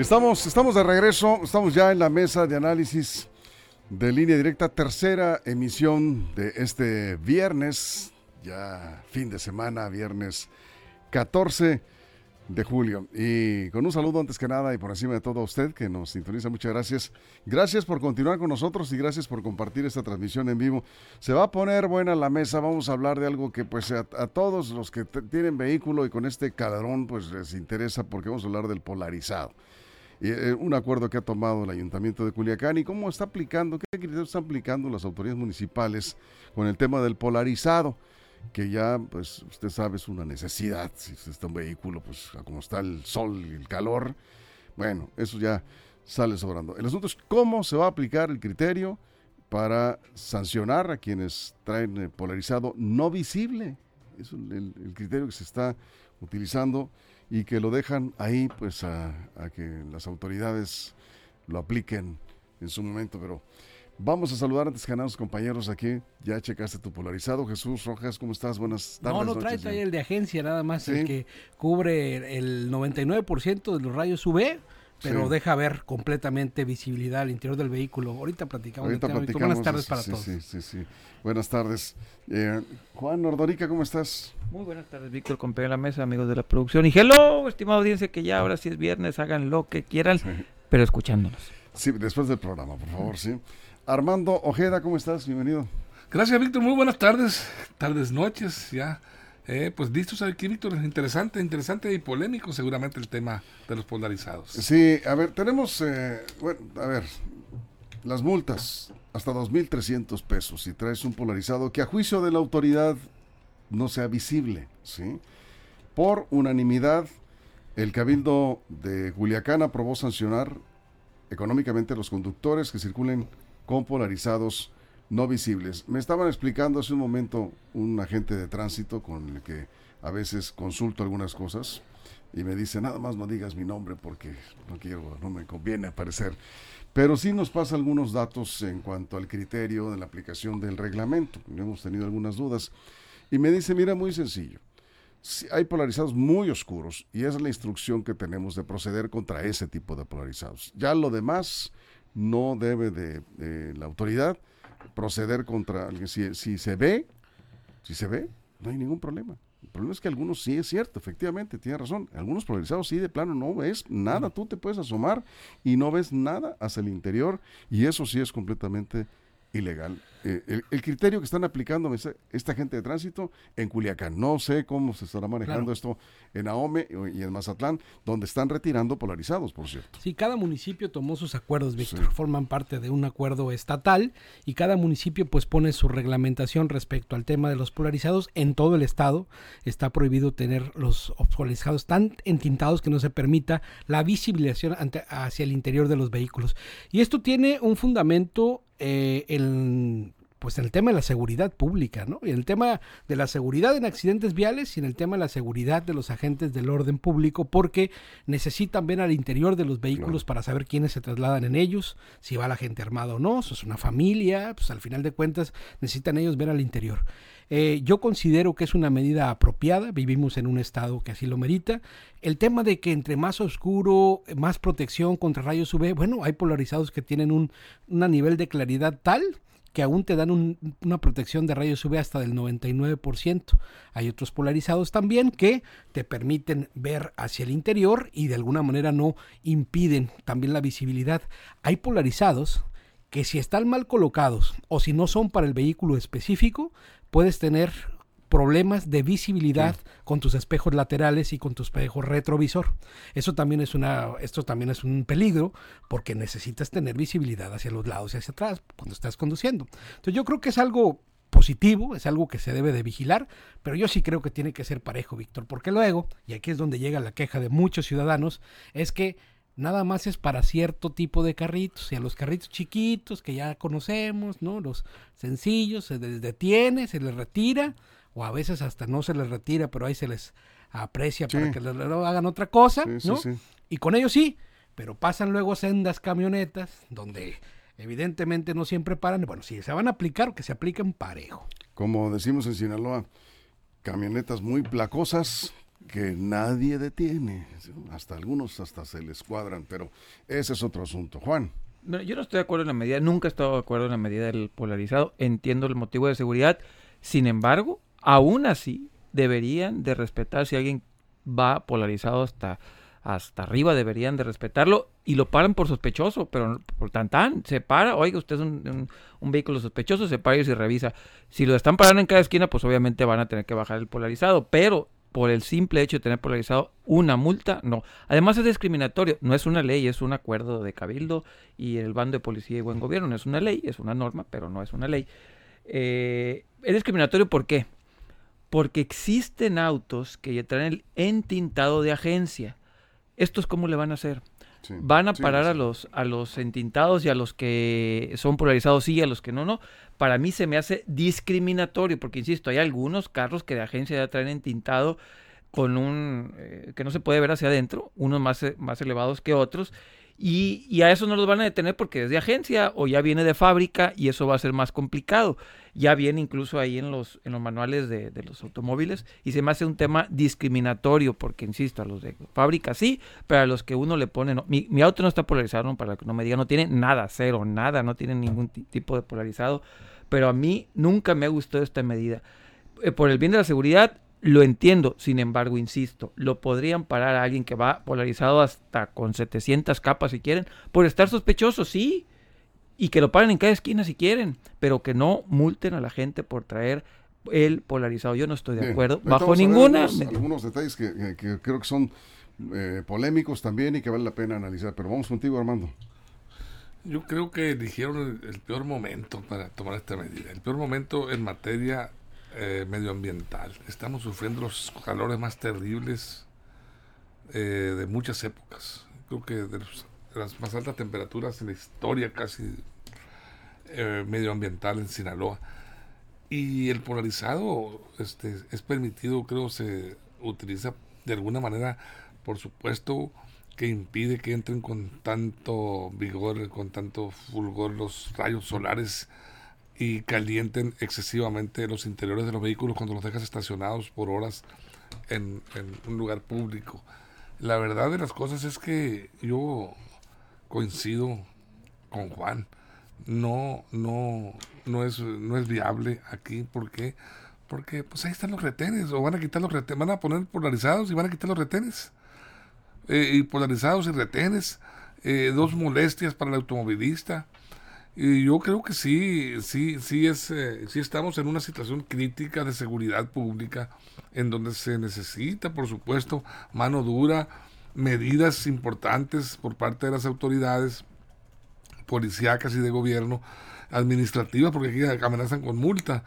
Estamos, estamos de regreso, estamos ya en la mesa de análisis de línea directa, tercera emisión de este viernes, ya fin de semana, viernes 14 de julio. Y con un saludo antes que nada y por encima de todo a usted que nos sintoniza, muchas gracias. Gracias por continuar con nosotros y gracias por compartir esta transmisión en vivo. Se va a poner buena la mesa, vamos a hablar de algo que pues a, todos los que tienen vehículo y con este cadrón pues les interesa porque vamos a hablar del polarizado. Eh, un acuerdo que ha tomado el Ayuntamiento de Culiacán y cómo está aplicando, qué criterios están aplicando las autoridades municipales con el tema del polarizado, que ya, pues, usted sabe, es una necesidad. Si está un vehículo, pues, como está el sol y el calor, bueno, eso ya sale sobrando. El asunto es cómo se va a aplicar el criterio para sancionar a quienes traen polarizado no visible. Es el criterio que se está utilizando y que lo dejan ahí pues a, que las autoridades lo apliquen en su momento, pero Vamos a saludar antes que nada a los compañeros aquí. Ya checaste tu polarizado. Jesús Rojas, ¿cómo estás? Buenas tardes. No, no trae, trae el de agencia nada más, el que cubre el 99% de los rayos UV, pero deja ver completamente visibilidad al interior del vehículo. Ahorita platicamos. Ahorita platicamos Buenas tardes para todos. Sí, sí, sí. Buenas tardes. Eh, Juan Nordorica, ¿cómo estás? Muy buenas tardes, Víctor, compañero de la mesa, amigos de la producción. Y hello, estimada audiencia, que ya ahora sí es viernes, hagan lo que quieran, pero escuchándonos. Sí, después del programa, por favor, sí. Armando Ojeda, ¿cómo estás? Bienvenido. Gracias, Víctor. Muy buenas tardes, tardes, noches, ya. Eh, pues listos aquí, Víctor. Interesante, interesante y polémico seguramente el tema de los polarizados. Sí, a ver, tenemos, eh, bueno, a ver, las multas hasta 2.300 pesos si traes un polarizado que a juicio de la autoridad no sea visible, ¿sí? Por unanimidad, el Cabildo de Culiacán aprobó sancionar económicamente a los conductores que circulen con polarizados no visibles. Me estaban explicando hace un momento un agente de tránsito con el que a veces consulto algunas cosas y me dice, nada más no digas mi nombre porque no quiero, no me conviene aparecer. Pero sí nos pasa algunos datos en cuanto al criterio de la aplicación del reglamento. Hemos tenido algunas dudas. Y me dice, mira, muy sencillo. Si hay polarizados muy oscuros y es la instrucción que tenemos de proceder contra ese tipo de polarizados. Ya lo demás no debe de, la autoridad proceder contra alguien. Si, se ve, si se ve, no hay ningún problema. El problema es que algunos sí es cierto, efectivamente, tiene razón. Algunos polarizados sí de plano no ves nada, tú te puedes asomar y no ves nada hacia el interior y eso sí es completamente ilegal. Eh, el, criterio que están aplicando esta gente de tránsito en Culiacán. No sé cómo se estará manejando esto en Ahome y en Mazatlán, donde están retirando polarizados, por cierto. Sí, cada municipio tomó sus acuerdos, Víctor. Forman parte de un acuerdo estatal y cada municipio pues pone su reglamentación respecto al tema de los polarizados. En todo el estado está prohibido tener los polarizados tan entintados que no se permita la visibilización hacia el interior de los vehículos. Y esto tiene un fundamento eh, en pues en el tema de la seguridad pública, ¿no? Y en el tema de la seguridad en accidentes viales y en el tema de la seguridad de los agentes del orden público, porque necesitan ver al interior de los vehículos para saber quiénes se trasladan en ellos, si va la gente armada o no, si es una familia, pues al final de cuentas necesitan ellos ver al interior. Eh, yo considero que es una medida apropiada, vivimos en un estado que así lo merita. El tema de que entre más oscuro, más protección contra rayos UV, bueno, hay polarizados que tienen un, un nivel de claridad tal que aún te dan una protección de rayos UV hasta del 99%. Hay otros polarizados también que te permiten ver hacia el interior y de alguna manera no impiden también la visibilidad. Hay polarizados que si están mal colocados o si no son para el vehículo específico, puedes tener problemas de visibilidad con tus espejos laterales y con tu espejo retrovisor. Eso también es una, esto también es un peligro porque necesitas tener visibilidad hacia los lados y hacia atrás cuando estás conduciendo. Entonces yo creo que es algo positivo, es algo que se debe de vigilar, pero yo sí creo que tiene que ser parejo, Víctor, porque luego, y aquí es donde llega la queja de muchos ciudadanos, es que nada más es para cierto tipo de carritos, y a los carritos chiquitos que ya conocemos, ¿no? Los sencillos, se les detiene, se les retira, o a veces hasta no se les retira, pero ahí se les aprecia para que les, hagan otra cosa, ¿no? y con ellos sí, pero pasan luego sendas camionetas donde evidentemente no siempre paran. Bueno, si se van a aplicar, que se apliquen parejo. Como decimos en Sinaloa, camionetas muy placosas que nadie detiene. Hasta algunos hasta se les cuadran, pero ese es otro asunto. Juan. yo no estoy de acuerdo en la medida, nunca he estado de acuerdo en la medida del polarizado. Entiendo el motivo de seguridad. Sin embargo, aún así deberían de respetar si alguien va polarizado hasta hasta arriba deberían de respetarlo y lo paran por sospechoso, pero por tan tan, se para, oiga, usted es un, vehículo sospechoso, se para y se revisa. Si lo están parando en cada esquina, pues obviamente van a tener que bajar el polarizado, pero por el simple hecho de tener polarizado una multa, no. Además es discriminatorio, no es una ley, es un acuerdo de cabildo y el bando de policía y buen gobierno, no es una ley, es una norma, pero no es una ley. Eh, es discriminatorio ¿por qué? Porque existen autos que ya traen el entintado de agencia ¿estos cómo le van a hacer? van a parar a los a los entintados y a los que son polarizados sí, a los que no, no. Para mí se me hace discriminatorio, porque insisto, hay algunos carros que de agencia ya traen entintado con un eh, que no se puede ver hacia adentro, unos más, eh, más elevados que otros, y, y, a eso no los van a detener porque es de agencia o ya viene de fábrica y eso va a ser más complicado. Ya viene incluso ahí en los, en los manuales de, los automóviles y se me hace un tema discriminatorio porque, insisto, a los de fábrica sí, pero a los que uno le pone... No. Mi, auto no está polarizado, para que no me diga, no tiene nada, cero, nada, no tiene ningún tipo de polarizado, pero a mí nunca me ha gustado esta medida. Eh, por el bien de la seguridad, lo entiendo, sin embargo, insisto, lo podrían parar a alguien que va polarizado hasta con 700 capas si quieren, por estar sospechoso, sí, y que lo paren en cada esquina si quieren, pero que no multen a la gente por traer el polarizado. Yo no estoy de acuerdo, bajo ninguna. Algunos, detalles que, creo que son eh, polémicos también y que vale la pena analizar, pero vamos contigo, Armando. Yo creo que eligieron el peor momento para tomar esta medida. El peor momento en materia eh, medioambiental. Estamos sufriendo los calores más terribles eh, de muchas épocas. Creo que de, las más altas temperaturas en la historia casi eh, medioambiental en Sinaloa. Y el polarizado este, es permitido, creo, se utiliza de alguna manera, por supuesto, que impide que entren con tanto vigor, con tanto fulgor los rayos solares y calienten excesivamente los interiores de los vehículos cuando los dejas estacionados por horas en, un lugar público. La verdad de las cosas es que yo coincido con Juan. No, no, no es, no es viable aquí. ¿Por qué? Porque pues ahí están los retenes, o van a quitar los retenes, van a poner polarizados y van a quitar los retenes. Eh, y polarizados y retenes, eh, dos molestias para el automovilista. Y yo creo que sí, sí, sí, es, eh, sí estamos en una situación crítica de seguridad pública en donde se necesita, por supuesto, mano dura, medidas importantes por parte de las autoridades policíacas y de gobierno, administrativas, porque aquí amenazan con multa.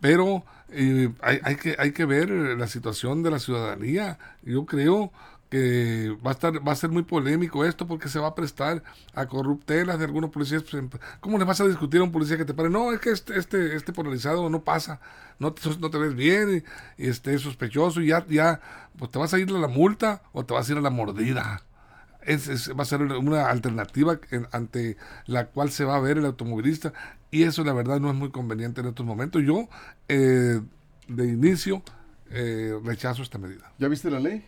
Pero eh, hay, hay, que, hay que ver la situación de la ciudadanía. Yo creo que va a estar va a ser muy polémico esto porque se va a prestar a corruptelas de algunos policías pues, ¿cómo le vas a discutir a un policía que te pare? no es que este este, este polarizado no pasa no te, no te ves bien y, este es sospechoso y ya ya pues te vas a ir a la multa o te vas a ir a la mordida es, va a ser una alternativa ante la cual se va a ver el automovilista y eso la verdad no es muy conveniente en estos momentos yo eh, de inicio eh, rechazo esta medida ¿ya viste la ley?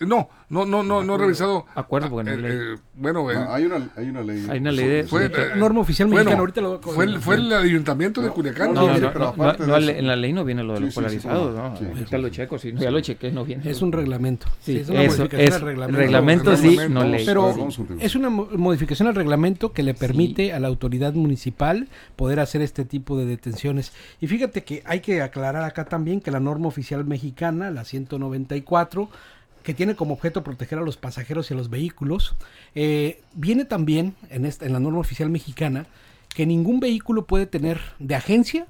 No, no, no, no, no he revisado. Acuerdo, bueno, eh, eh, bueno hay, una, hay una ley. Hay una ley de. Fue, eh, norma oficial mexicana, ahorita lo fue, el, fue el ayuntamiento de Culiacán. No, no, en la ley no viene lo de los polarizados. ¿no? ahorita lo checo, sí, ya lo chequé, no viene. Es un reglamento. Sí, es una modificación al reglamento. Reglamento sí, no ley. Pero es una modificación al reglamento que le permite a la autoridad municipal poder hacer este tipo de detenciones. Y fíjate que hay que aclarar acá también que la norma oficial mexicana, la 194, que tiene como objeto proteger a los pasajeros y a los vehículos, eh, viene también en, esta, en la norma oficial mexicana que ningún vehículo puede tener de agencia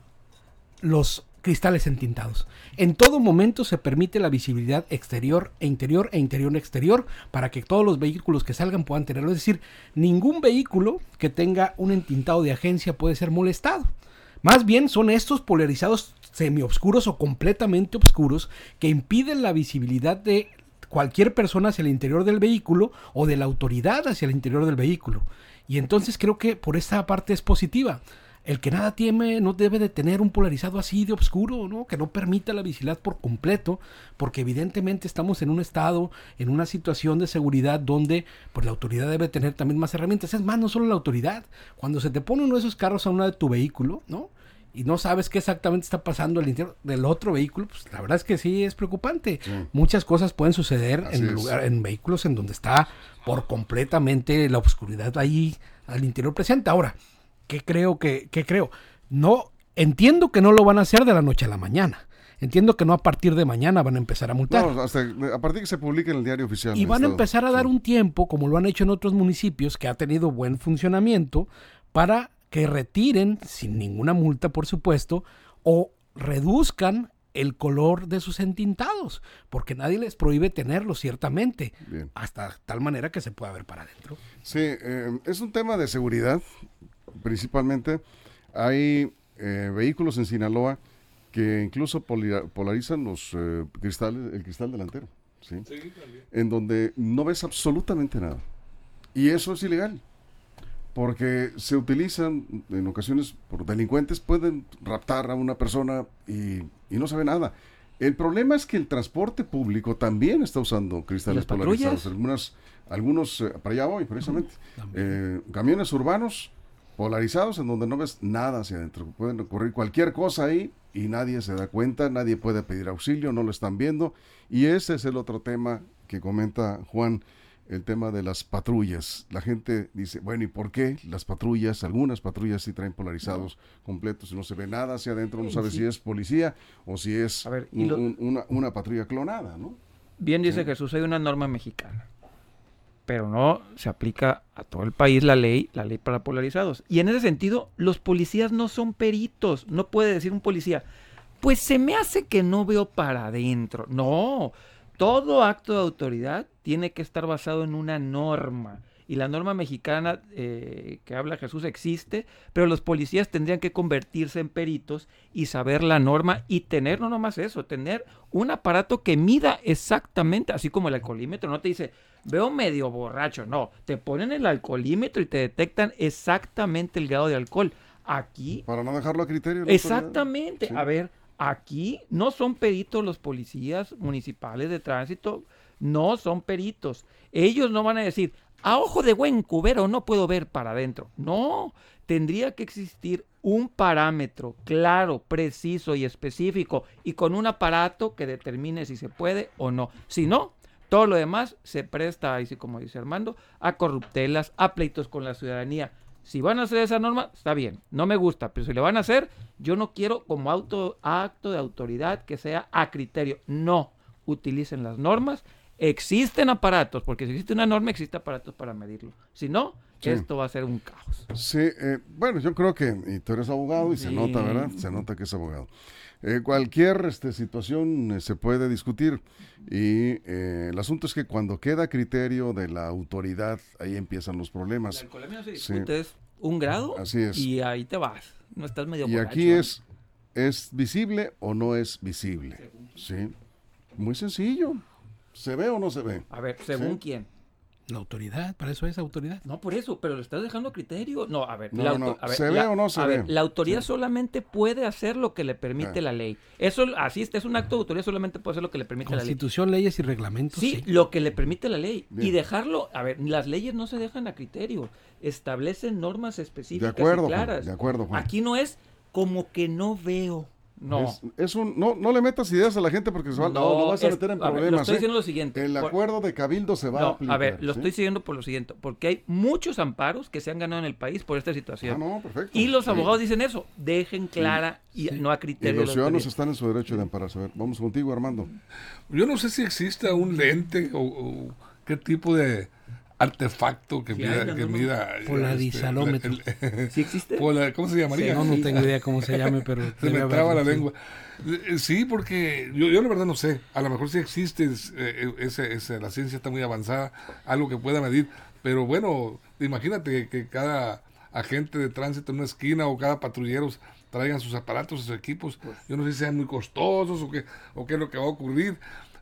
los cristales entintados. En todo momento se permite la visibilidad exterior e interior e interior e exterior para que todos los vehículos que salgan puedan tenerlo. Es decir, ningún vehículo que tenga un entintado de agencia puede ser molestado. Más bien son estos polarizados semioscuros o completamente oscuros que impiden la visibilidad de cualquier persona hacia el interior del vehículo o de la autoridad hacia el interior del vehículo. Y entonces creo que por esta parte es positiva. El que nada tiene no debe de tener un polarizado así de oscuro, ¿no? Que no permita la visibilidad por completo, porque evidentemente estamos en un estado, en una situación de seguridad donde pues la autoridad debe tener también más herramientas. Es más, no solo la autoridad. Cuando se te pone uno de esos carros a una de tu vehículo, ¿no? Y no sabes qué exactamente está pasando al interior del otro vehículo, pues la verdad es que sí es preocupante. Muchas cosas pueden suceder en, lugar, en vehículos en donde está por completamente la oscuridad ahí al interior presente. Ahora, ¿qué creo que qué creo? No entiendo que no lo van a hacer de la noche a la mañana. Entiendo que no a partir de mañana van a empezar a multar. No, hasta a partir que se publique en el diario oficial. Y van a empezar a dar un tiempo, como lo han hecho en otros municipios, que ha tenido buen funcionamiento, para que retiren, sin ninguna multa por supuesto, o reduzcan el color de sus entintados, porque nadie les prohíbe tenerlo, ciertamente, hasta tal manera que se pueda ver para adentro. Sí, eh, es un tema de seguridad, principalmente. Hay eh, vehículos en Sinaloa que incluso polarizan los eh, cristales, el cristal delantero, ¿sí? en donde no ves absolutamente nada. Y eso es ilegal porque se utilizan en ocasiones por delincuentes, pueden raptar a una persona y, no sabe nada. El problema es que el transporte público también está usando cristales polarizados. Algunas, algunos, eh, para allá voy precisamente, eh, camiones urbanos polarizados en donde no ves nada hacia adentro. Pueden ocurrir cualquier cosa ahí y nadie se da cuenta, nadie puede pedir auxilio, no lo están viendo. Y ese es el otro tema que comenta Juan el tema de las patrullas. La gente dice, bueno, ¿y por qué las patrullas, algunas patrullas sí traen polarizados completos y no se ve nada hacia adentro, no sabe si es policía o si es una, patrulla clonada, ¿no? Bien dice Jesús, hay una norma mexicana, pero no se aplica a todo el país la ley, la ley para polarizados. Y en ese sentido, los policías no son peritos, no puede decir un policía, pues se me hace que no veo para adentro. No, todo acto de autoridad tiene que estar basado en una norma. Y la norma mexicana eh, que habla Jesús existe, pero los policías tendrían que convertirse en peritos y saber la norma y tener, no nomás eso, tener un aparato que mida exactamente, así como el alcoholímetro, no te dice, veo medio borracho, no, te ponen el alcoholímetro y te detectan exactamente el grado de alcohol. Aquí... Para no dejarlo a criterio. Exactamente. A ver, Aquí no son peritos los policías municipales de tránsito, no son peritos. Ellos no van a decir, a ojo de buen cubero no puedo ver para adentro. No, tendría que existir un parámetro claro, preciso y específico y con un aparato que determine si se puede o no. Si no, todo lo demás se presta, así como dice Armando, a corruptelas, a pleitos con la ciudadanía. Si van a hacer esa norma, está bien, no me gusta, pero si le van a hacer, yo no quiero como auto, acto de autoridad que sea a criterio. No, utilicen las normas. Existen aparatos, porque si existe una norma, existe aparatos para medirlo. Si no, esto va a ser un caos. Sí, eh, bueno, yo creo que, y tú eres abogado y se nota, ¿verdad? Se nota que es abogado. Eh, cualquier este, situación eh, se puede discutir y eh, el asunto es que cuando queda criterio de la autoridad, ahí empiezan los problemas. El se discute es un grado Así es. y ahí te vas. No estás medio Y aquí es, ¿es visible o no es visible? Sí. Muy sencillo. ¿Se ve o no se ve? A ver, ¿según quién? La autoridad, para eso es autoridad. No, por eso, pero lo estás dejando a criterio. No, a ver, ¿se ve o no se ve? la autoridad solamente puede hacer lo que le permite la ley. Eso, así es un acto de autoridad, solamente puede hacer lo que le permite la ley. Constitución, leyes y reglamentos. Sí, lo que le permite la ley. Y dejarlo, a ver, las leyes no se dejan a criterio, establecen normas específicas de acuerdo, y claras. de acuerdo, Aquí no es como que no veo. No. Es, un, no, no le metas ideas a la gente porque se va, no, vas a meter en problemas. lo estoy ¿eh? diciendo lo siguiente. El acuerdo de Cabildo se va a aplicar. A ver, lo estoy siguiendo por lo siguiente. Porque hay muchos amparos que se han ganado en el país por esta situación. Ah, no, perfecto. Y los abogados dicen eso. Dejen clara y no a criterio. Y los ciudadanos están en su derecho de ampararse. A ver, vamos contigo, Armando. Yo no sé si existe un lente o, qué tipo de artefacto que Sí, mida, que no, mida este, Polarizalómetro. el- el- ¿Sí existe? pola- ¿Cómo se llamaría? No, no tengo idea cómo se llame, pero Se me traba la lengua. Eh, Sí, porque yo, yo la verdad no sé. A lo mejor sí existe, es, eh, ese, ese- la ciencia está muy avanzada, algo que pueda medir. Pero bueno, imagínate que cada agente de tránsito en una esquina o cada patrullero traigan sus aparatos, sus equipos. Pues Yo no sé si sean muy costosos o qué, o qué es lo que va a ocurrir.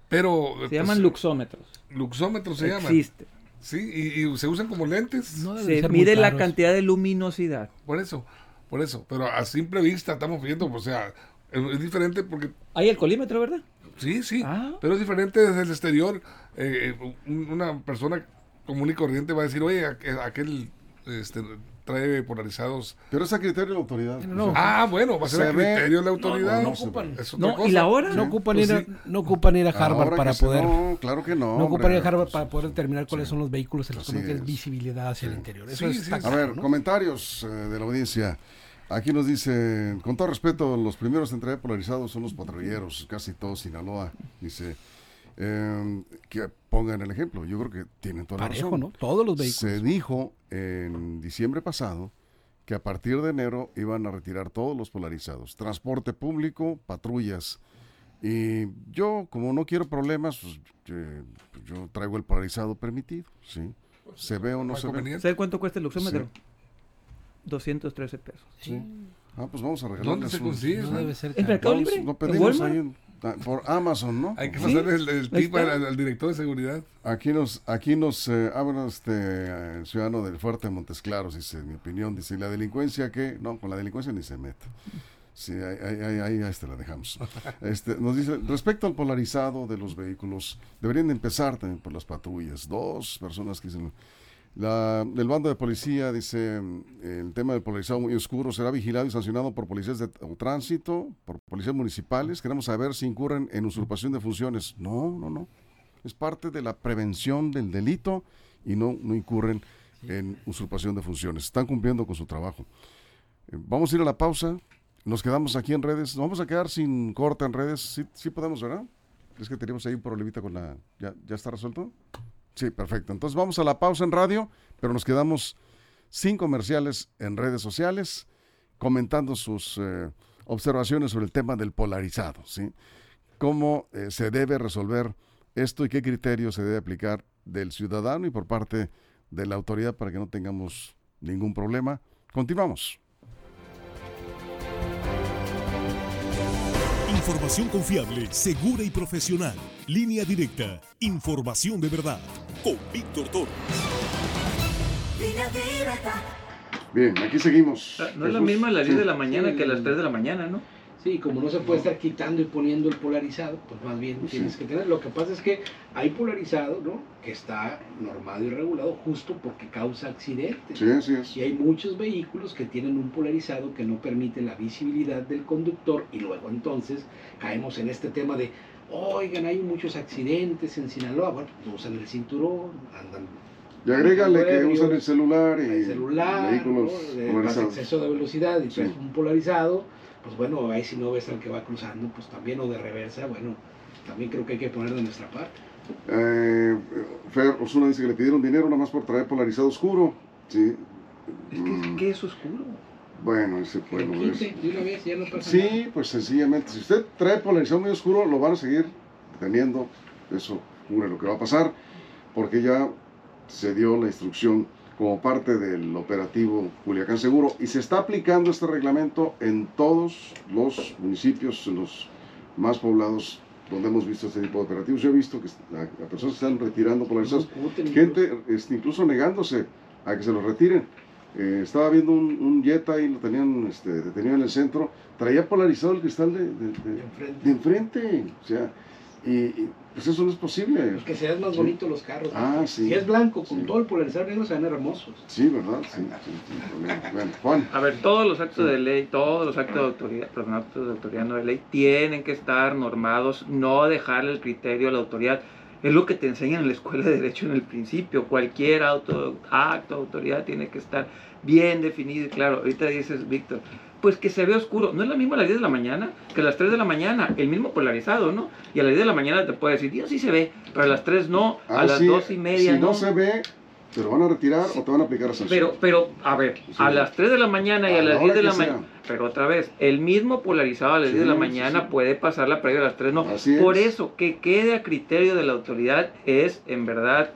Pero Se llaman luxómetros. luxómetros se llaman. Existe. Sí, y, y se usan como lentes. No Se mide la cantidad de luminosidad. Por eso, por eso. Pero a simple vista estamos viendo, o sea, es, es diferente porque Hay el colímetro, ¿verdad? Sí, sí, Ah. pero es diferente desde el exterior. Eh, eh, un- una persona común y corriente va a decir, oye, aquel, aquel, este, trae polarizados. Pero es a criterio de la autoridad. No, no. Ah, bueno, va a ser Se a criterio de la autoridad. no ocupan. Es otra No, cosa. ¿y la hora? No ocupan, Pues ir a, sí. no ocupan ir a Harvard para poder. No, claro que no. No ocupan ir a. Harvard para poder determinar cuáles son los vehículos en los que no es. visibilidad hacia el interior. Eso Sí, es sí, está sí. A ver, ¿no? comentarios eh, de la audiencia. Aquí nos dice, con todo respeto, los primeros en traer polarizados son los patrulleros, casi todos Sinaloa. Dice, eh, que pongan el ejemplo. Yo creo que tienen toda la Parejo, razón. ¿no? Todos los vehículos. Se dijo en diciembre pasado que a partir de enero iban a retirar todos los polarizados. Transporte público, patrullas. Y yo, como no quiero problemas, pues, eh, pues, yo traigo el polarizado permitido, ¿sí? Se ve o no se ve. ¿Sabes cuánto cuesta el luxómetro? 213 pesos. Sí. Ah, pues vamos a ¿Dónde regalarles se consigue? No debe ser ¿En caro. Mercado Vamos, Libre? ¿En pedimos Walmart? ahí en- ah, por Amazon, ¿no? Hay que Sí. pasarle el, el tip al, al director de seguridad. Aquí nos, aquí nos eh, habla este eh, ciudadano del Fuerte de Montes Claros, dice, mi opinión, dice, ¿y la delincuencia que No, con la delincuencia ni se mete. Sí, ahí, ahí, ahí, ahí, ahí este la dejamos. Este, nos dice, respecto al polarizado de los vehículos, deberían de empezar también por las patrullas. Dos personas que dicen, la, el bando de policía dice, el tema del polarizado muy oscuro será vigilado y sancionado por policías de tránsito, por policías municipales. Queremos saber si incurren en usurpación de funciones. No, no, no. Es parte de la prevención del delito y no, no incurren en usurpación de funciones. Están cumpliendo con su trabajo. Eh, Vamos a ir a la pausa. Nos quedamos aquí en redes. Nos vamos a quedar sin corte en redes. Sí, sí podemos, ¿verdad? Es que teníamos ahí un problemita con la... ¿Ya, ¿Ya está resuelto? Sí, perfecto. Entonces vamos a la pausa en radio, pero nos quedamos sin comerciales en redes sociales, comentando sus eh, observaciones sobre el tema del polarizado, ¿sí? Cómo eh, se debe resolver esto y qué criterios se debe aplicar del ciudadano y por parte de la autoridad para que no tengamos ningún problema. Continuamos. Información confiable, segura y profesional. Línea directa. Información de verdad. Con Víctor Toro. Bien, aquí seguimos. No es la misma a las sí. 10 de la mañana Sí. que a las 3 de la mañana, ¿no? Sí, como no se puede estar quitando y poniendo el polarizado, pues más bien Pues sí. tienes que tener. Lo que pasa es que hay polarizado, ¿no? Que está normado y regulado justo porque causa accidentes. Sí, así es. Y hay muchos vehículos que tienen un polarizado que no permite la visibilidad del conductor y luego entonces caemos en este tema de, oigan, hay muchos accidentes en Sinaloa, bueno, no usan el cinturón, andan Y agrégale que usan el celular y el celular, vehículos ¿no? Polarizados. exceso de velocidad y Sí. un polarizado, pues bueno, ahí si no ves al que va cruzando, pues también o de reversa, bueno, también creo que hay que poner de nuestra parte. Eh, Fer Osuna dice que le pidieron dinero nada más por traer polarizado oscuro. Sí. Es que, Mm, ¿qué es oscuro? Bueno, ese Que lo bueno es. quite de una vez, ya no pasa nada. Sí, pues sencillamente, si usted trae polarizado muy oscuro, lo van a seguir teniendo. Eso ocurre lo que va a pasar, porque ya se dio la instrucción como parte del operativo Culiacán Seguro y se está aplicando este reglamento en todos los municipios, en los más poblados donde hemos visto este tipo de operativos. Yo he visto que la, la personas que están retirando polarizados gente este, incluso negándose a que se los retiren. Eh, estaba viendo un, un Jetta y lo tenían este, detenido en el centro, traía polarizado el cristal de, de- de- de enfrente. de enfrente, o sea, y, y, pues eso no es posible. Pues que sean más Sí. bonitos los carros. ¿no? Ah, sí. Si es blanco con Sí. todo el polarizado negro, se ven hermosos. Sí, ¿verdad? Sí, sí, sin problema. Bueno, Juan, A ver, todos los actos de ley, todos los actos de autoridad, perdón, actos de autoridad no de ley, tienen que estar normados, no dejarle el criterio a la autoridad. Es lo que te enseñan en la escuela de derecho en el principio. Cualquier auto, acto autoridad tiene que estar bien definido y claro. Ahorita dices, Víctor, pues que se ve oscuro. No es la misma a las 10 de la mañana que a las 3 de la mañana. El mismo polarizado, ¿no? Y a las 10 de la mañana te puede decir, Dios sí se ve, pero a las 3 no, a ah, las sí, 2 y media si no, no. se ve, ¿Te lo van a retirar o te van a aplicar sanción? Pero, pero, a ver, Sí. a las 3 de la mañana y A a la las hora 10 de la mañana. Pero otra vez, el mismo polarizado a las Sí, 10 de la mañana puede pasar la previa a las 3, no. Así es. Por eso, que quede a criterio de la autoridad es en verdad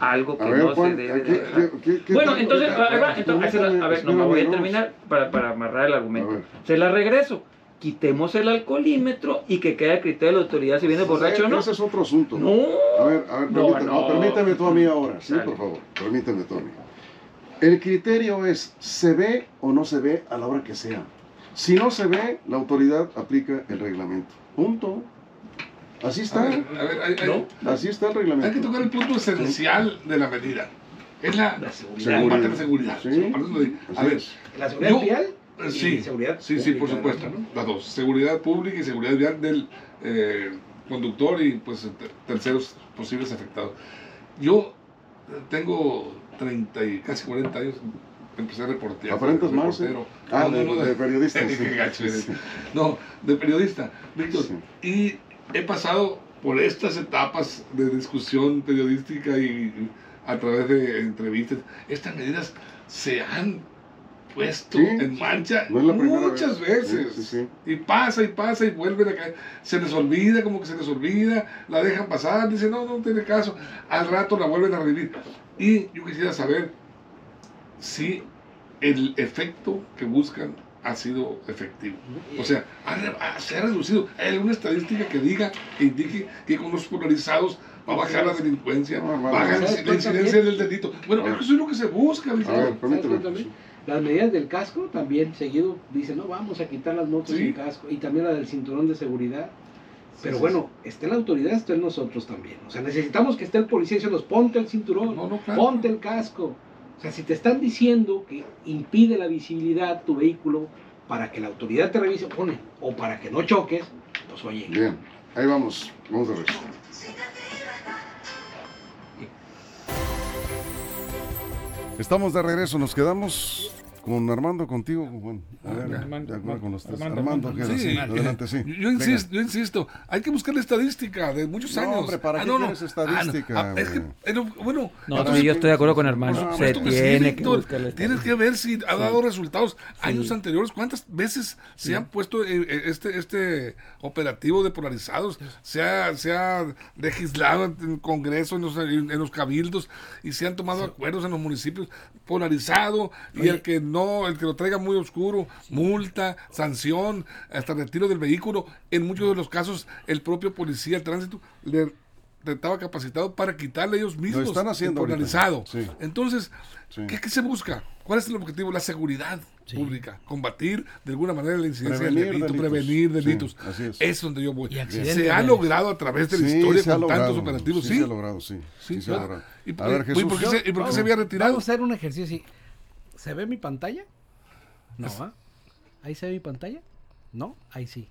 algo que A ver, no Juan, se debe ¿qué- de dejar. qué- qué- Bueno, entonces, ahí va, entonces, a ver, no me voy a terminar para, para amarrar el A argumento. ver. Se la regreso. Quitemos el alcoholímetro y que quede a criterio de la autoridad si viene borracho o no. Ese es otro asunto. No. A ver, a ver, No, permíteme, no, no. permíteme tú a mí ahora, sí, Dale. por favor, permíteme tú a mí. El criterio es, ¿se ve o no se ve a la hora que sea? Si no se ve, la autoridad aplica el reglamento. Punto. Así A está. ver, a ver, hay, hay- Así está el hay que reglamento. tocar el punto esencial de la medida. Es la, La seguridad. la parte de seguridad. Sí. Por eso lo digo. A ver, es. La seguridad Yo- vial y sí, seguridad sí, sí, por supuesto. ¿no? Las dos, seguridad pública y seguridad vial del eh, conductor y pues te- terceros posibles afectados. Yo eh, tengo 30 y casi 40 años, empecé a reportear. ¿Aparentas más, eh? reportero. Ah, No, de, no, no, de periodista. sí. Qué gacho eres. Sí. No, de periodista, Víctor. Sí. Y he pasado por estas etapas de discusión periodística y a través de entrevistas. Estas medidas se han puesto Sí, en marcha no es la primera muchas vez. veces. Sí, sí, sí. Y pasa y pasa y vuelven a caer. Se les olvida, como que se les olvida, la dejan pasar, dicen, no, no tiene caso. Al rato la vuelven a revivir. Y yo quisiera saber si el efecto que buscan ha sido efectivo. O sea, ha se ha reducido. ¿Hay alguna estadística que diga, que indique que con los polarizados va a bajar la delincuencia, No, no, baja no. la ¿Sabes cuál incidencia también? del delito? Bueno, eso es lo que se busca, A ver, Víctor. permíteme. ¿Sabes cuál Las medidas del casco también, seguido dicen, no, vamos a quitar las motos Sí. sin casco. Y también la del cinturón de seguridad. Pero sí, bueno, esté la autoridad, está en nosotros también. O sea, necesitamos que esté el policía diciendo, ponte el cinturón, No, no, claro. ponte el casco. O sea, si te están diciendo que impide la visibilidad tu vehículo para que la autoridad te revise, pone, o para que no choques, pues oye. Bien, ahí vamos. Vamos de regreso. Estamos de regreso, nos quedamos con Armando, contigo, con Juan. A ver, Armando, de acuerdo con ustedes. Armando, Armando, Armando. Sí, adelante, sí. Yo, yo insisto, yo insisto, hay que buscar la estadística de muchos No, años. hombre, ¿para qué estadística, Ah, es que, güey? no, bueno, No, Ahora sí, sí yo que- estoy de acuerdo con Se tiene que buscar la Tienes que ver si ha dado resultados. Años anteriores, ¿cuántas veces se han puesto eh, eh, este, este operativo de polarizados? Se ha, se ha legislado en el Congreso, en los, en los cabildos, y se han tomado acuerdos en los municipios polarizado, y el que no, el que lo traiga muy oscuro, multa, sanción, hasta retiro del vehículo. En muchos de los casos, el propio policía de tránsito le le estaba capacitado para quitarle ellos mismos están haciendo polarizado. Sí. Entonces, Sí. ¿qué, qué se busca? ¿Cuál es el objetivo? La seguridad pública. Combatir de alguna manera la incidencia Prevenir del delito, delitos. prevenir Sí, delitos. así es. es donde yo voy. Y accidentes Se ha logrado a través de la Sí, historia con logrado, tantos operativos. sí, Sí, se ha logrado, sí. Sí, Sí, se ha logrado. ¿Y, A ver, Jesús. ¿y por qué se, y por qué Vamos- se había retirado? Vamos a hacer un ejercicio así. ¿Se ve mi pantalla? No, ¿ah? ¿Ahí se ve mi pantalla? No, ahí sí.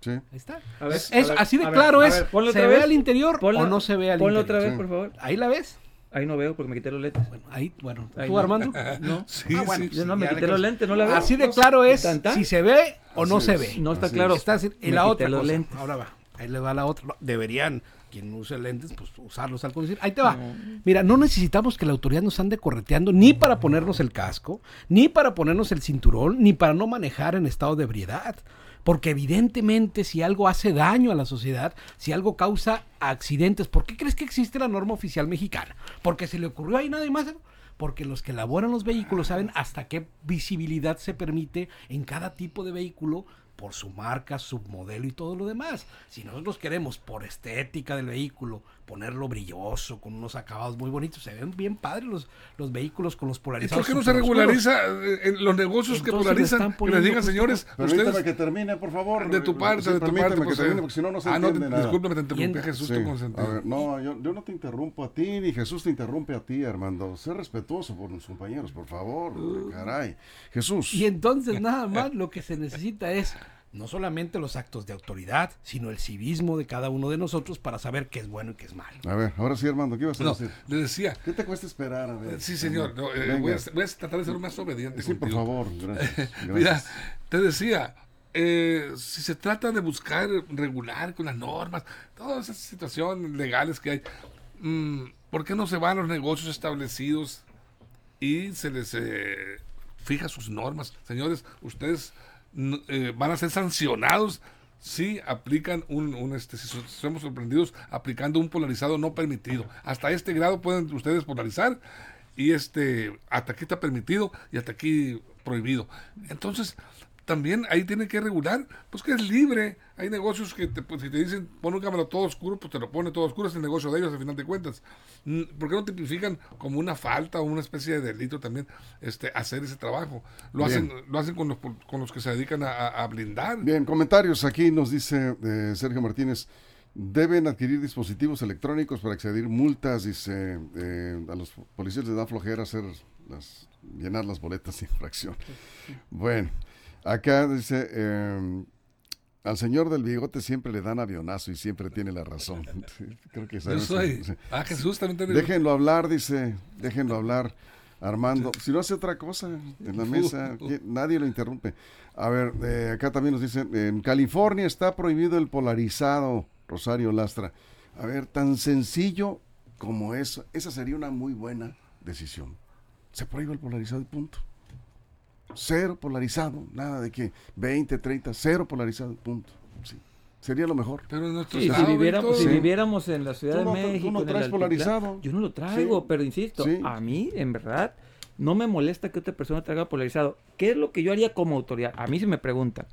Sí. Ahí está. A ver, es a ver, así de a claro es. ver, ponlo ¿Se ve vez. al interior Ponla- o no se ve al Ponlo interior? otra vez, Sí. por favor. Ahí la ves. Ahí no veo porque me quité los lentes. Bueno, ahí, bueno. Ahí ¿Tú, no. Armando? No. Sí, Ah, bueno, sí. Yo no me quité los lentes, no la veo. Así de claro es ¿Tan, tan? si se ve o no se ve. No está Así claro. Está así- y Me la quité otra los cosa. lentes. Ahora va. Ahí le va la otra. Deberían, quien use lentes, pues usarlos al conducir.Í te va. Mira, no necesitamos que la autoridad nos ande correteando ni para ponernos el casco, ni para ponernos el cinturón, ni para no manejar en estado de ebriedad. Porque evidentemente si algo hace daño a la sociedad, si algo causa accidentes, ¿por qué crees que existe la norma oficial mexicana? Porque se le ocurrió ahí nada más. Porque los que elaboran los vehículos saben hasta qué visibilidad se permite en cada tipo de vehículo por su marca, submodelo y todo lo demás. Si nosotros queremos, por estética del vehículo, ponerlo brilloso, con unos acabados muy bonitos, se ven bien padres los, los vehículos con los ¿Y polarizados. por qué no se regulariza eh, en los negocios que Entonces polarizan? Que les digan, señores, Permítame ustedes que termine, por favor. de tu parte, Sí, de tu parte. que termine, porque si no, no se ah, no, entiende nada. discúlpame, te interrumpí. Jesús, Sí, tu consentido. A ver, no, yo, yo no te interrumpo a ti, ni Jesús te interrumpe a ti, Armando. Sé respetuoso por los compañeros, por favor. Caray. Jesús. Y entonces nada más lo que se necesita es no solamente los actos de autoridad, sino el civismo de cada uno de nosotros para saber qué es bueno y qué es malo. A ver, ahora sí, Armando, ¿qué ibas a No, decir? le decía, ¿Qué te cuesta esperar? A ver, sí, señor, no, eh, voy, a, voy a tratar de ser más obediente. Sí, por favor, gracias. gracias. Mira, te decía, eh, si se trata de buscar regular con las normas, todas esas situaciones legales que hay, mm, ¿Por qué no se van a los negocios establecidos y se les eh, fija sus normas? Señores, ustedes eh, van a ser sancionados si aplican un, un, este, si so- somos sorprendidos aplicando un polarizado no permitido. Hasta este grado pueden ustedes polarizar y este hasta aquí está permitido y hasta aquí prohibido. Entonces, también ahí tiene que regular, pues que es libre. Hay negocios que te, pues, si te dicen pon un cámara todo oscuro, pues te lo pone todo oscuro, es el negocio de ellos al final de cuentas. Mm, ¿Por qué no tipifican como una falta o una especie de delito también este hacer ese trabajo? Lo Bien. hacen lo hacen con los, con los que se dedican a, a- a blindar. Bien, comentarios. Aquí nos dice eh, Sergio Martínez. Deben adquirir dispositivos electrónicos para excedir multas, dice, eh, a los policías les da flojera hacer las, llenar las boletas de infracción. Bueno, acá dice, eh, al señor del bigote siempre le dan avionazo y siempre tiene la razón. Creo que Yo soy. sí. Ah, Jesús también tiene. Déjenlo hablar, dice, déjenlo hablar. Armando, si no hace otra cosa en la mesa, ¿quién- nadie lo interrumpe. A ver, eh, acá también nos dicen, en California está prohibido el polarizado, Rosario Lastra. A ver, tan sencillo como eso, esa sería una muy buena decisión. Se prohíbe el polarizado y punto. Cero polarizado, nada de que 20, 30, cero polarizado punto. Sí, sería lo mejor. Pero en nuestro Sí, si, estado, viviéramos, si Sí. viviéramos en la Ciudad Tú de no- tú no México, en el traes polarizado. yo no lo traigo, Sí. pero insisto, Sí. a mí, en verdad, no me molesta que otra persona traiga polarizado. ¿Qué es lo que yo haría como autoridad? A mí si me preguntan.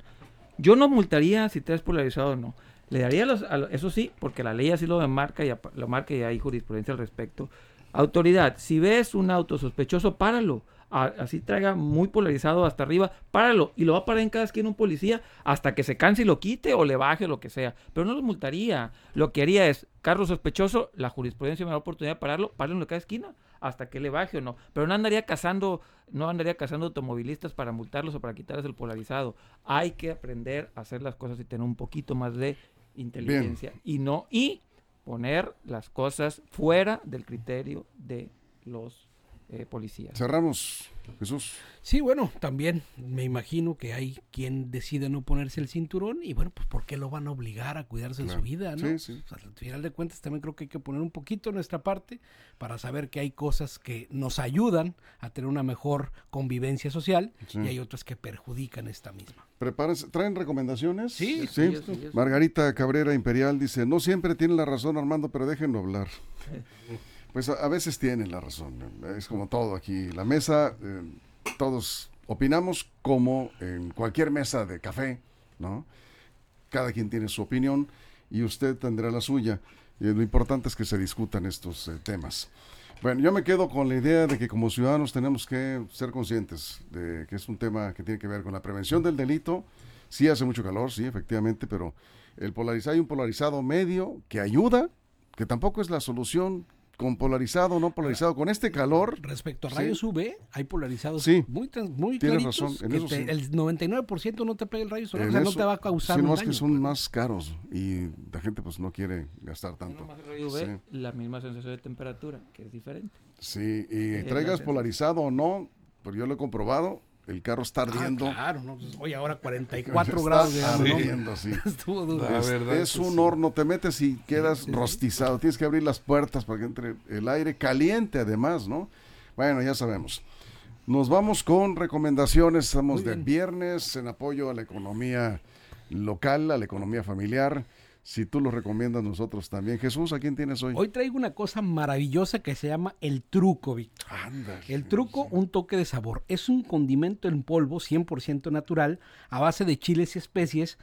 Yo no multaría si traes polarizado o no. Le daría los, a lo- eso sí, porque la ley así lo marca y lo marca y hay jurisprudencia al respecto. Autoridad, si ves un auto sospechoso, páralo. A- así traiga muy polarizado hasta arriba, páralo. Y lo va a parar en cada esquina un policía hasta que se canse y lo quite o le baje o lo que sea. Pero no lo multaría. Lo que haría es, carro sospechoso, la jurisprudencia me da la oportunidad de pararlo, páralo en cada esquina hasta que le baje o no. Pero no andaría cazando, no andaría cazando automovilistas para multarlos o para quitarles el polarizado. Hay que aprender a hacer las cosas y tener un poquito más de inteligencia y no y poner las cosas fuera del criterio de los eh, policías. Cerramos, Jesús. Sí, bueno, también me imagino que hay quien decide no ponerse el cinturón y bueno, pues ¿por qué lo van a obligar a cuidarse Claro. en su vida? ¿no? Sí, sí. O sea, al final de cuentas también creo que hay que poner un poquito nuestra parte para saber que hay cosas que nos ayudan a tener una mejor convivencia social Sí. y hay otras que perjudican esta misma. Prepárense. ¿Traen recomendaciones? Sí, sí, sí, sí. Margarita Cabrera Imperial dice, no siempre tiene la razón Armando, pero déjenlo hablar. Pues a, veces tienen la razón. Es como todo aquí. La mesa, eh, todos opinamos como en cualquier mesa de café, ¿no? Cada quien tiene su opinión y usted tendrá la suya. Y lo importante es que se discutan estos eh, temas. Bueno, yo me quedo con la idea de que como ciudadanos tenemos que ser conscientes de que es un tema que tiene que ver con la prevención del delito. Sí hace mucho calor, sí, efectivamente, pero el polarizado hay un polarizado medio que ayuda, que tampoco es la solución con polarizado o no polarizado. Con este calor, Respecto a Sí. rayos UV, hay polarizados Sí. muy, trans- muy Tienes claritos razón, en que eso te- sí. el 99% no te pega el rayo solar, o sea, no eso- te va a causar sí, un nomás daño. que son más caros y la gente pues no quiere gastar No tanto. nomás el rayo UV, Sí. la misma sensación de temperatura, que es diferente. Sí, y Es la traigas polarizado o no, pues yo lo he comprobado, el carro está Ah, ardiendo. claro, no, pues, oye, ahora 44 Está grados de ardiendo, sí. Estuvo duro. La Es, verdad es que un sí. horno, te metes y quedas rostizado. Tienes que abrir las puertas para que entre el aire caliente además, ¿no? Bueno, ya sabemos. Nos vamos con recomendaciones. Estamos Muy de bien. viernes en apoyo a la economía local, a la economía familiar. Si tú lo recomiendas, nosotros también. Jesús, ¿a quién tienes hoy? Hoy traigo una cosa maravillosa que se llama el truco, Víctor. El truco, un toque de sabor. Es un condimento en polvo 100% natural a base de chiles y especies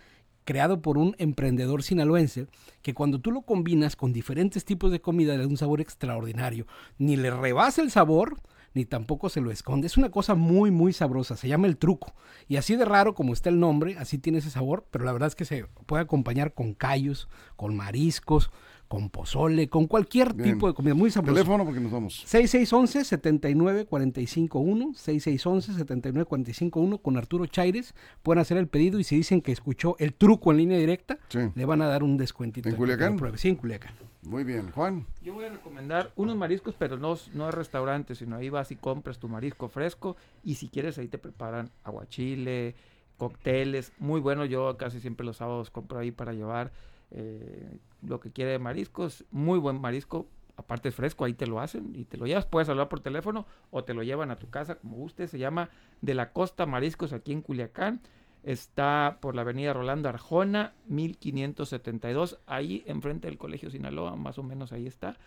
creado por un emprendedor sinaloense que cuando tú lo combinas con diferentes tipos de comida le da un sabor extraordinario. Ni le rebasa el sabor, ni tampoco se lo esconde. Es una cosa muy, muy sabrosa. Se llama el truco. Y así de raro como está el nombre, así tiene ese sabor, pero la verdad es que se puede acompañar con callos, con mariscos, con pozole, con cualquier Bien. tipo de comida. Muy sabroso. Teléfono porque nos vamos. 6611-7945-1, 6611-7945-1 con Arturo Chaires. Pueden hacer el pedido y si dicen que escuchó el truco en línea directa, Sí. le van a dar un descuentito. ¿En Culiacán? Sí, en Culiacán. Muy bien. Juan. Yo voy a recomendar unos mariscos, pero no, no de restaurante, sino ahí vas y compras tu marisco fresco y si quieres ahí te preparan aguachile, cócteles, muy bueno. Yo casi siempre los sábados compro ahí para llevar eh, lo que quiere de mariscos, muy buen marisco, aparte es fresco, ahí te lo hacen y te lo llevas, puedes hablar por teléfono o te lo llevan a tu casa como guste, se llama De la Costa Mariscos aquí en Culiacán, está por la avenida Rolando Arjona, 1572, ahí enfrente del Colegio Sinaloa, más o menos ahí está.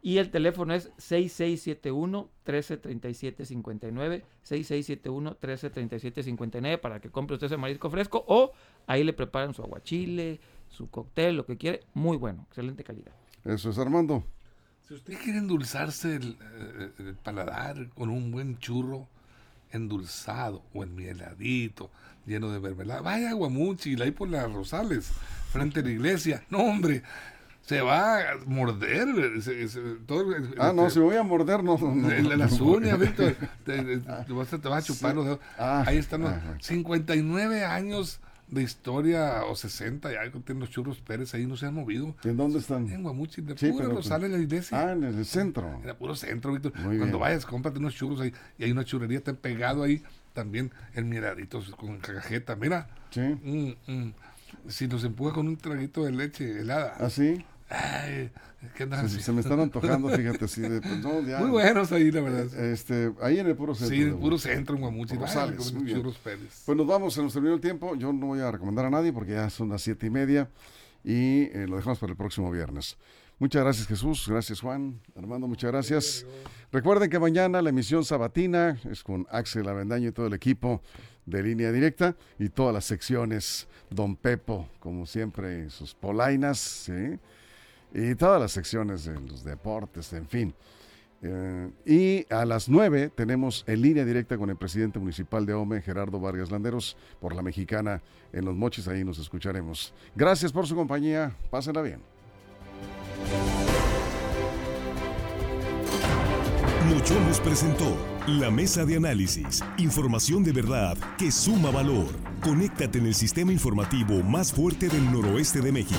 Y el teléfono es 6671-133759, 6671-133759 para que compre usted ese marisco fresco o ahí le preparan su aguachile, su cóctel, lo que quiere. Muy bueno, excelente calidad. Eso es Armando. Si usted quiere endulzarse el, eh, el paladar con un buen churro endulzado o enmieladito, lleno de mermelada, vaya a Guamuchil, ahí por las Rosales, frente a la iglesia. No, hombre, se va a morder. se- se- todo, Ah, no, este, si me voy a morder, no. no, no, no, las uñas, Víctor. Te, te- te vas a, chupar Sí. los dedos. Ah, Ahí están los ajá. 59 años de historia, o 60, ya que tienen los churros Pérez, ahí no se han movido. ¿En dónde están? En Guamuchi, de Sí, puro pero- Rosales, la iglesia. Ah, en el centro. Era puro centro, Víctor. Muy Cuando bien. vayas, cómprate unos churros ahí. Y hay una churrería, está pegado ahí también el miraditos con cajeta. Mira, Sí. mm, mm, si nos empuja con un traguito de leche helada. ¿Ah, sí? Ay, ¿qué Se, se me están antojando, fíjate, así de, pues, no, ya. Muy buenos ahí, la verdad. Este, ahí en el puro centro. Sí, el puro centro en Guamuchi. Rosales, muy bien. Pérez. Pues nos vamos, se nos terminó el tiempo. Yo no voy a recomendar a nadie porque ya son las siete y media y eh, lo dejamos para el próximo viernes. Muchas gracias Jesús, gracias Juan, Armando, muchas gracias. Recuerden que mañana la emisión sabatina es con Axel Avendaño y todo el equipo de línea directa y todas las secciones, Don Pepo, como siempre, sus polainas, ¿sí? Y todas las secciones de los deportes, en fin. Eh, y a las 9 tenemos en línea directa con el presidente municipal de Ome, Gerardo Vargas Landeros, por la mexicana en Los Mochis. Ahí nos escucharemos. Gracias por su compañía. Pásenla bien. Mochomos presentó la mesa de análisis. Información de verdad que suma valor. Conéctate en el sistema informativo más fuerte del noroeste de México.